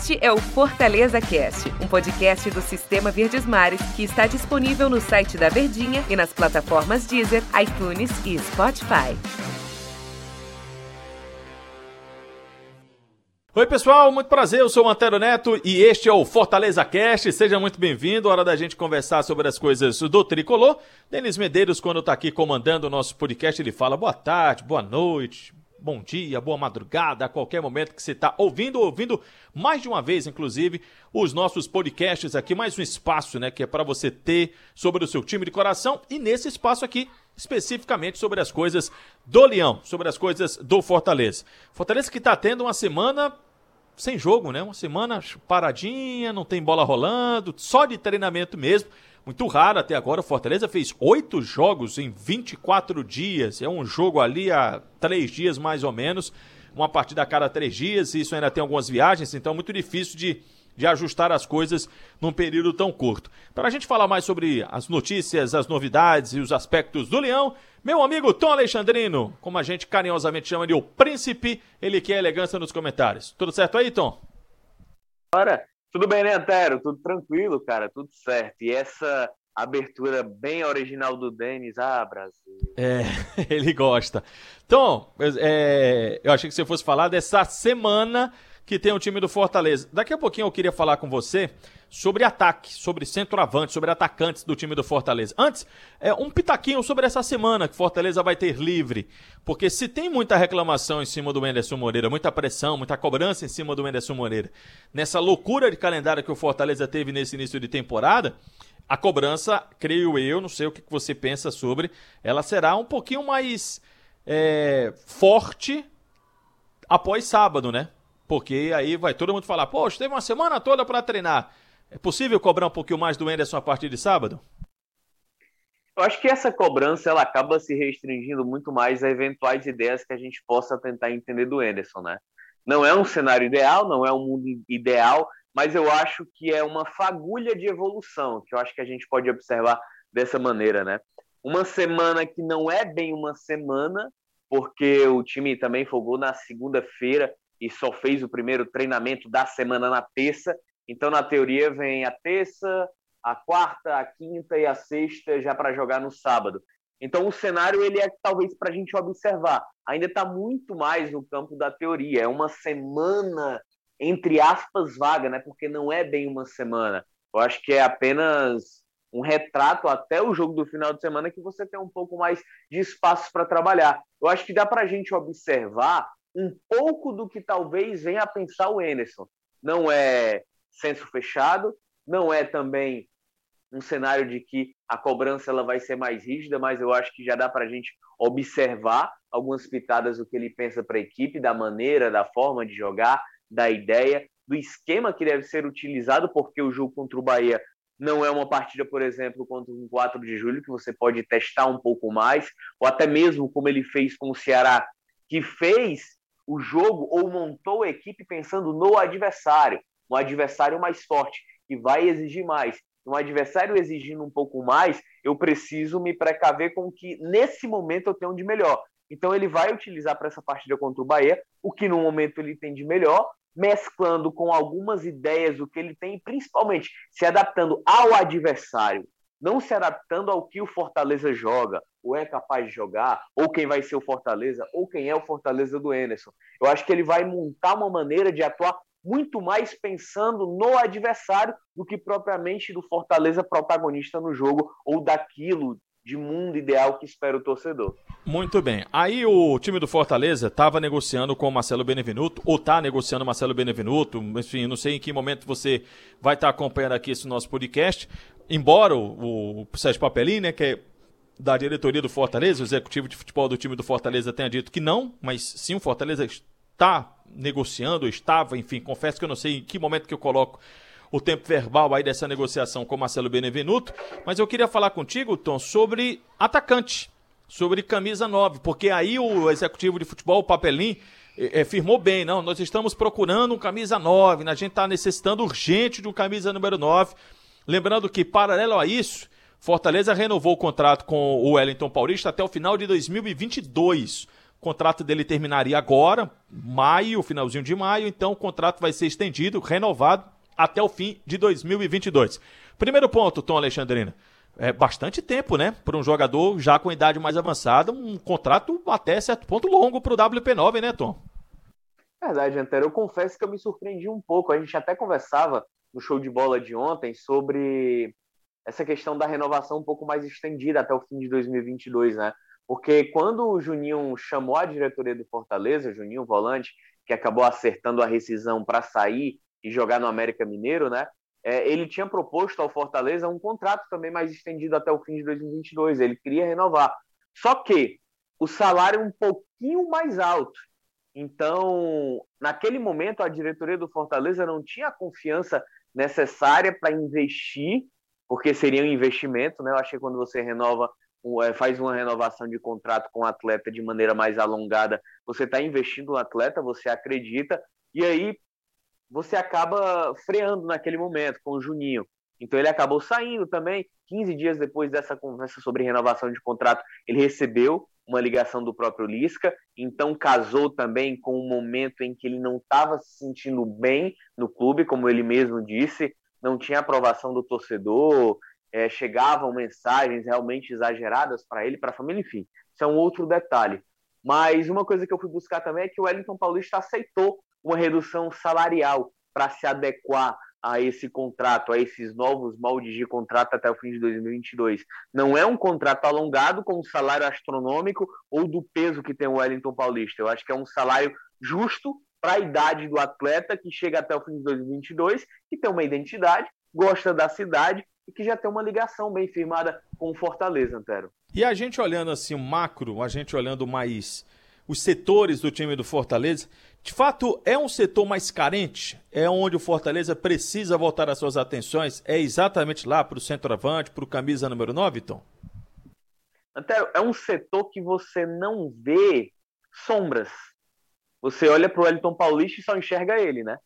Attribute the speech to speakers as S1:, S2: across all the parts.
S1: Este é o Fortaleza Cast, um podcast do Sistema Verdes Mares que está disponível no site da Verdinha e nas plataformas Deezer, iTunes e Spotify.
S2: Oi, pessoal, muito prazer. Eu sou o Antero Neto e este é o Fortaleza Cast. Seja muito bem-vindo. Hora da gente conversar sobre as coisas do tricolor. Denis Medeiros, quando está aqui comandando o nosso podcast, ele fala boa tarde, boa noite, bom dia, boa madrugada, a qualquer momento que você está ouvindo, ouvindo mais de uma vez, inclusive, os nossos podcasts aqui, mais um espaço, né, que é para você ter sobre o seu time de coração e nesse espaço aqui, especificamente sobre as coisas do Leão, sobre as coisas do Fortaleza. Fortaleza que está tendo uma semana sem jogo, né? Uma semana paradinha, não tem bola rolando, só de treinamento mesmo. Muito raro até agora. O Fortaleza fez oito jogos em 24 dias. É um jogo ali há três dias mais ou menos. Uma partida a cada três dias. Isso ainda tem algumas viagens, então é muito difícil de, de ajustar as coisas num período tão curto. Para a gente falar mais sobre as notícias, as novidades e os aspectos do Leão, meu amigo Tom Alexandrino, como a gente carinhosamente chama de o Príncipe, ele quer elegância nos comentários. Tudo certo aí, Tom?
S3: Ora, tudo bem, né, Antero? Tudo tranquilo, cara, tudo certo. E essa abertura bem original do Denis, ah, Brasil.
S2: É, ele gosta. Então, é, eu achei que você fosse falar dessa semana que tem o time do Fortaleza. Daqui a pouquinho eu queria falar com você sobre ataque, sobre centroavante, sobre atacantes do time do Fortaleza. Antes, é, um pitaquinho sobre essa semana que Fortaleza vai ter livre. Porque se tem muita reclamação em cima do Enderson Moreira, muita pressão, muita cobrança em cima do Enderson Moreira, nessa loucura de calendário que o Fortaleza teve nesse início de temporada, a cobrança, creio eu, não sei o que você pensa sobre, ela será um pouquinho mais é, forte após sábado, né? Porque aí vai todo mundo falar, poxa, teve uma semana toda para treinar. É possível cobrar um pouquinho mais do Enderson a partir de sábado?
S3: Eu acho que essa cobrança ela acaba se restringindo muito mais a eventuais ideias que a gente possa tentar entender do Enderson, né? Não é um cenário ideal, não é um mundo ideal, mas eu acho que é uma fagulha de evolução, que eu acho que a gente pode observar dessa maneira, né? Uma semana que não é bem uma semana, porque o time também folgou na segunda-feira e só fez o primeiro treinamento da semana na terça. Então, na teoria, vem a terça, a quarta, a quinta e a sexta já para jogar no sábado. Então, o cenário ele é talvez para a gente observar. Ainda está muito mais no campo da teoria. É uma semana, entre aspas, vaga, né? porque não é bem uma semana. Eu acho que é apenas um retrato até o jogo do final de semana que você tem um pouco mais de espaço para trabalhar. Eu acho que dá para a gente observar um pouco do que talvez venha a pensar o Enerson. Não é senso fechado, não é também um cenário de que a cobrança ela vai ser mais rígida, mas eu acho que já dá para a gente observar algumas pitadas do que ele pensa para a equipe, da maneira, da forma de jogar, da ideia, do esquema que deve ser utilizado, porque o jogo contra o Bahia não é uma partida, por exemplo, contra um 4 de julho, que você pode testar um pouco mais, ou até mesmo como ele fez com o Ceará, que fez o jogo ou montou a equipe pensando no adversário, um adversário mais forte, que vai exigir mais. Um adversário exigindo um pouco mais, eu preciso me precaver com o que nesse momento eu tenho de melhor. Então ele vai utilizar para essa partida contra o Bahia o que no momento ele tem de melhor, mesclando com algumas ideias do que ele tem, principalmente se adaptando ao adversário não se adaptando ao que o Fortaleza joga, ou é capaz de jogar, ou quem vai ser o Fortaleza, ou quem é o Fortaleza do Enerson. Eu acho que ele vai montar uma maneira de atuar muito mais pensando no adversário do que propriamente do Fortaleza protagonista no jogo ou daquilo de mundo ideal que espera o torcedor.
S2: Muito bem. Aí o time do Fortaleza estava negociando com o Marcelo Benevenuto, ou está negociando o Marcelo Benevenuto, enfim, não sei em que momento você vai estar tá acompanhando aqui esse nosso podcast. Embora o, o Sérgio Papelin, né, que é da diretoria do Fortaleza, o executivo de futebol do time do Fortaleza tenha dito que não, mas sim o Fortaleza está negociando, estava, enfim, confesso que eu não sei em que momento que eu coloco o tempo verbal aí dessa negociação com Marcelo Benevenuto, mas eu queria falar contigo, Tom, sobre atacante, sobre camisa 9, porque aí o executivo de futebol, o Papelim, é, firmou bem, não, nós estamos procurando um camisa 9, né? a gente está necessitando urgente de um camisa número 9. Lembrando que, paralelo a isso, Fortaleza renovou o contrato com o Wellington Paulista até o final de 2022. O contrato dele terminaria agora, maio, finalzinho de maio, então o contrato vai ser estendido, renovado até o fim de 2022. Primeiro ponto, Tom Alexandrina. É bastante tempo, né? Para um jogador já com idade mais avançada, um contrato até certo ponto longo para o WP9, né, Tom?
S3: Verdade, Antero. Eu confesso que eu me surpreendi um pouco. A gente até conversava no show de bola de ontem sobre essa questão da renovação um pouco mais estendida até o fim de 2022, né? Porque quando o Juninho chamou a diretoria do Fortaleza, Juninho Volante, que acabou acertando a rescisão para sair e jogar no América Mineiro, né? É, ele tinha proposto ao Fortaleza um contrato também mais estendido até o fim de 2022. Ele queria renovar. Só que o salário é um pouquinho mais alto. Então, naquele momento, a diretoria do Fortaleza não tinha a confiança necessária para investir, porque seria um investimento, né? Eu achei que quando você renova, é, faz uma renovação de contrato com o atleta de maneira mais alongada, você está investindo no atleta, você acredita, e aí você acaba freando naquele momento com o Juninho. Então ele acabou saindo também. 15 dias depois dessa conversa sobre renovação de contrato, ele recebeu uma ligação do próprio Lisca, então casou também com o um momento em que ele não estava se sentindo bem no clube, como ele mesmo disse, não tinha aprovação do torcedor, é, chegavam mensagens realmente exageradas para ele, para a família, enfim, isso é um outro detalhe. Mas uma coisa que eu fui buscar também é que o Wellington Paulista aceitou uma redução salarial para se adequar a esse contrato, a esses novos moldes de contrato até o fim de 2022. Não é um contrato alongado com um salário astronômico ou do peso que tem o Wellington Paulista. Eu acho que é um salário justo para a idade do atleta que chega até o fim de 2022, que tem uma identidade, gosta da cidade e que já tem uma ligação bem firmada com o Fortaleza, Antero.
S2: E a gente olhando assim o macro, a gente olhando mais os setores do time do Fortaleza, de fato, é um setor mais carente? É onde o Fortaleza precisa voltar as suas atenções? É exatamente lá para o centroavante, para o camisa número 9, Tom?
S3: Até é um setor que você não vê sombras. Você olha para o Elton Paulista e só enxerga ele, né?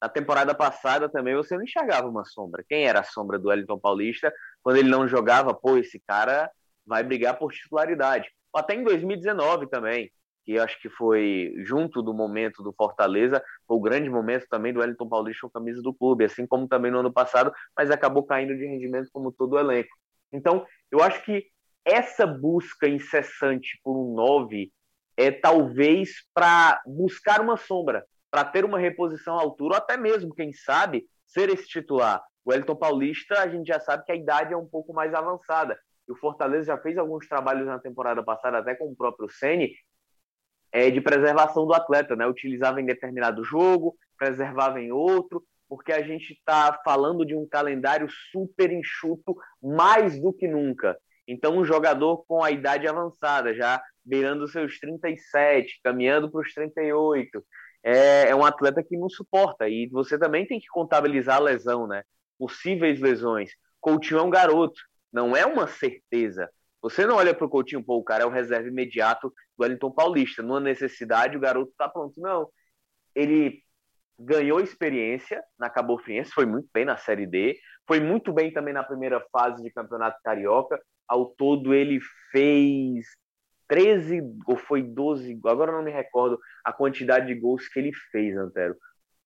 S3: Na temporada passada também você não enxergava uma sombra. Quem era a sombra do Wellington Paulista quando ele não jogava? Pô, esse cara vai brigar por titularidade. Até em 2019 também que acho que foi junto do momento do Fortaleza, foi o grande momento também do Wellington Paulista com camisa do clube, assim como também no ano passado, mas acabou caindo de rendimento como todo o elenco. Então, eu acho que essa busca incessante por um 9 é talvez para buscar uma sombra, para ter uma reposição à altura, ou até mesmo, quem sabe, ser esse titular. O Wellington Paulista, a gente já sabe que a idade é um pouco mais avançada. E o Fortaleza já fez alguns trabalhos na temporada passada, até com o próprio Ceni, é, de preservação do atleta, né? Utilizava em determinado jogo, preservava em outro, porque a gente está falando de um calendário super enxuto mais do que nunca. Então, um jogador com a idade avançada, já beirando seus 37, caminhando para os 38, é, é um atleta que não suporta. E você também tem que contabilizar a lesão, né? Possíveis lesões. Coutinho é um garoto, não é uma certeza. Você não olha para o Coutinho, pô, o cara é o reserva imediato do Wellington Paulista. Numa necessidade, o garoto está pronto. Não. Ele ganhou experiência na Cabo Friense, foi muito bem na Série D, foi muito bem também na primeira fase de Campeonato Carioca. Ao todo, ele fez 13 ou foi 12, agora não me recordo a quantidade de gols que ele fez, Antero.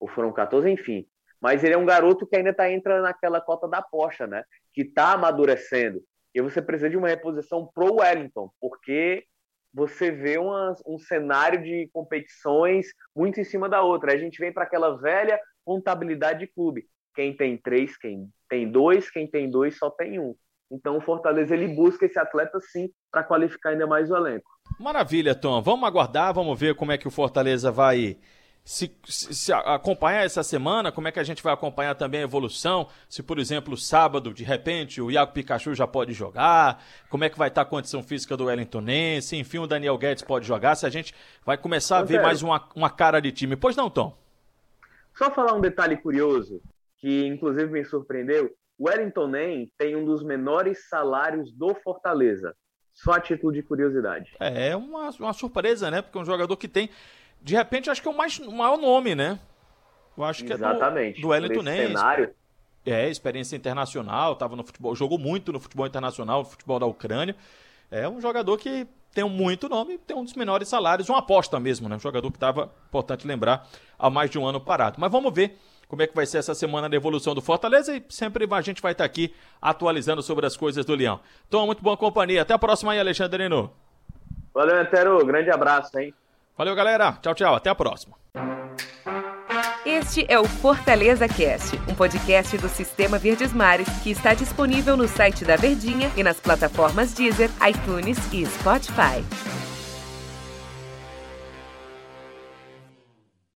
S3: Ou foram 14, enfim. Mas ele é um garoto que ainda está entrando naquela cota da aposta, né? Que está amadurecendo. E você precisa de uma reposição pro Wellington, porque você vê uma, um cenário de competições muito em cima da outra. A gente vem para aquela velha contabilidade de clube. Quem tem três, quem tem dois, quem tem dois só tem um. Então o Fortaleza ele busca esse atleta sim para qualificar ainda mais o elenco.
S2: Maravilha, Tom. Vamos aguardar, vamos ver como é que o Fortaleza vai se, se, se, acompanhar essa semana, como é que a gente vai acompanhar também a evolução? Se, por exemplo, sábado, de repente, o Iago Pikachu já pode jogar, como é que vai estar a condição física do Wellingtonense, enfim, o Daniel Guedes pode jogar, se a gente vai começar a ver mais uma, uma cara de time. Pois não, Tom?
S3: Só falar um detalhe curioso, que inclusive me surpreendeu, o Wellington Nem tem um dos menores salários do Fortaleza. Só a título de curiosidade.
S2: É uma, uma surpresa, né? Porque é um jogador que tem de repente, acho que é o, mais, o maior nome, né? Eu acho que
S3: Exatamente.
S2: é do, do Wellington Ney.
S3: cenário.
S2: É, experiência internacional, tava no futebol, jogou muito no futebol internacional, no futebol da Ucrânia. É um jogador que tem muito nome, tem um dos menores salários, uma aposta mesmo, né? Um jogador que estava, importante lembrar, há mais de um ano parado. Mas vamos ver como é que vai ser essa semana da evolução do Fortaleza e sempre a gente vai estar aqui atualizando sobre as coisas do Leão. Então, muito boa companhia. Até a próxima aí, Alexandre Nino.
S3: Valeu, Antero. Grande abraço, hein?
S2: Valeu, galera. Tchau, tchau. Até a próxima.
S1: Este é o Fortaleza Cast, um podcast do Sistema Verdes Mares que está disponível no site da Verdinha e nas plataformas Deezer, iTunes e Spotify.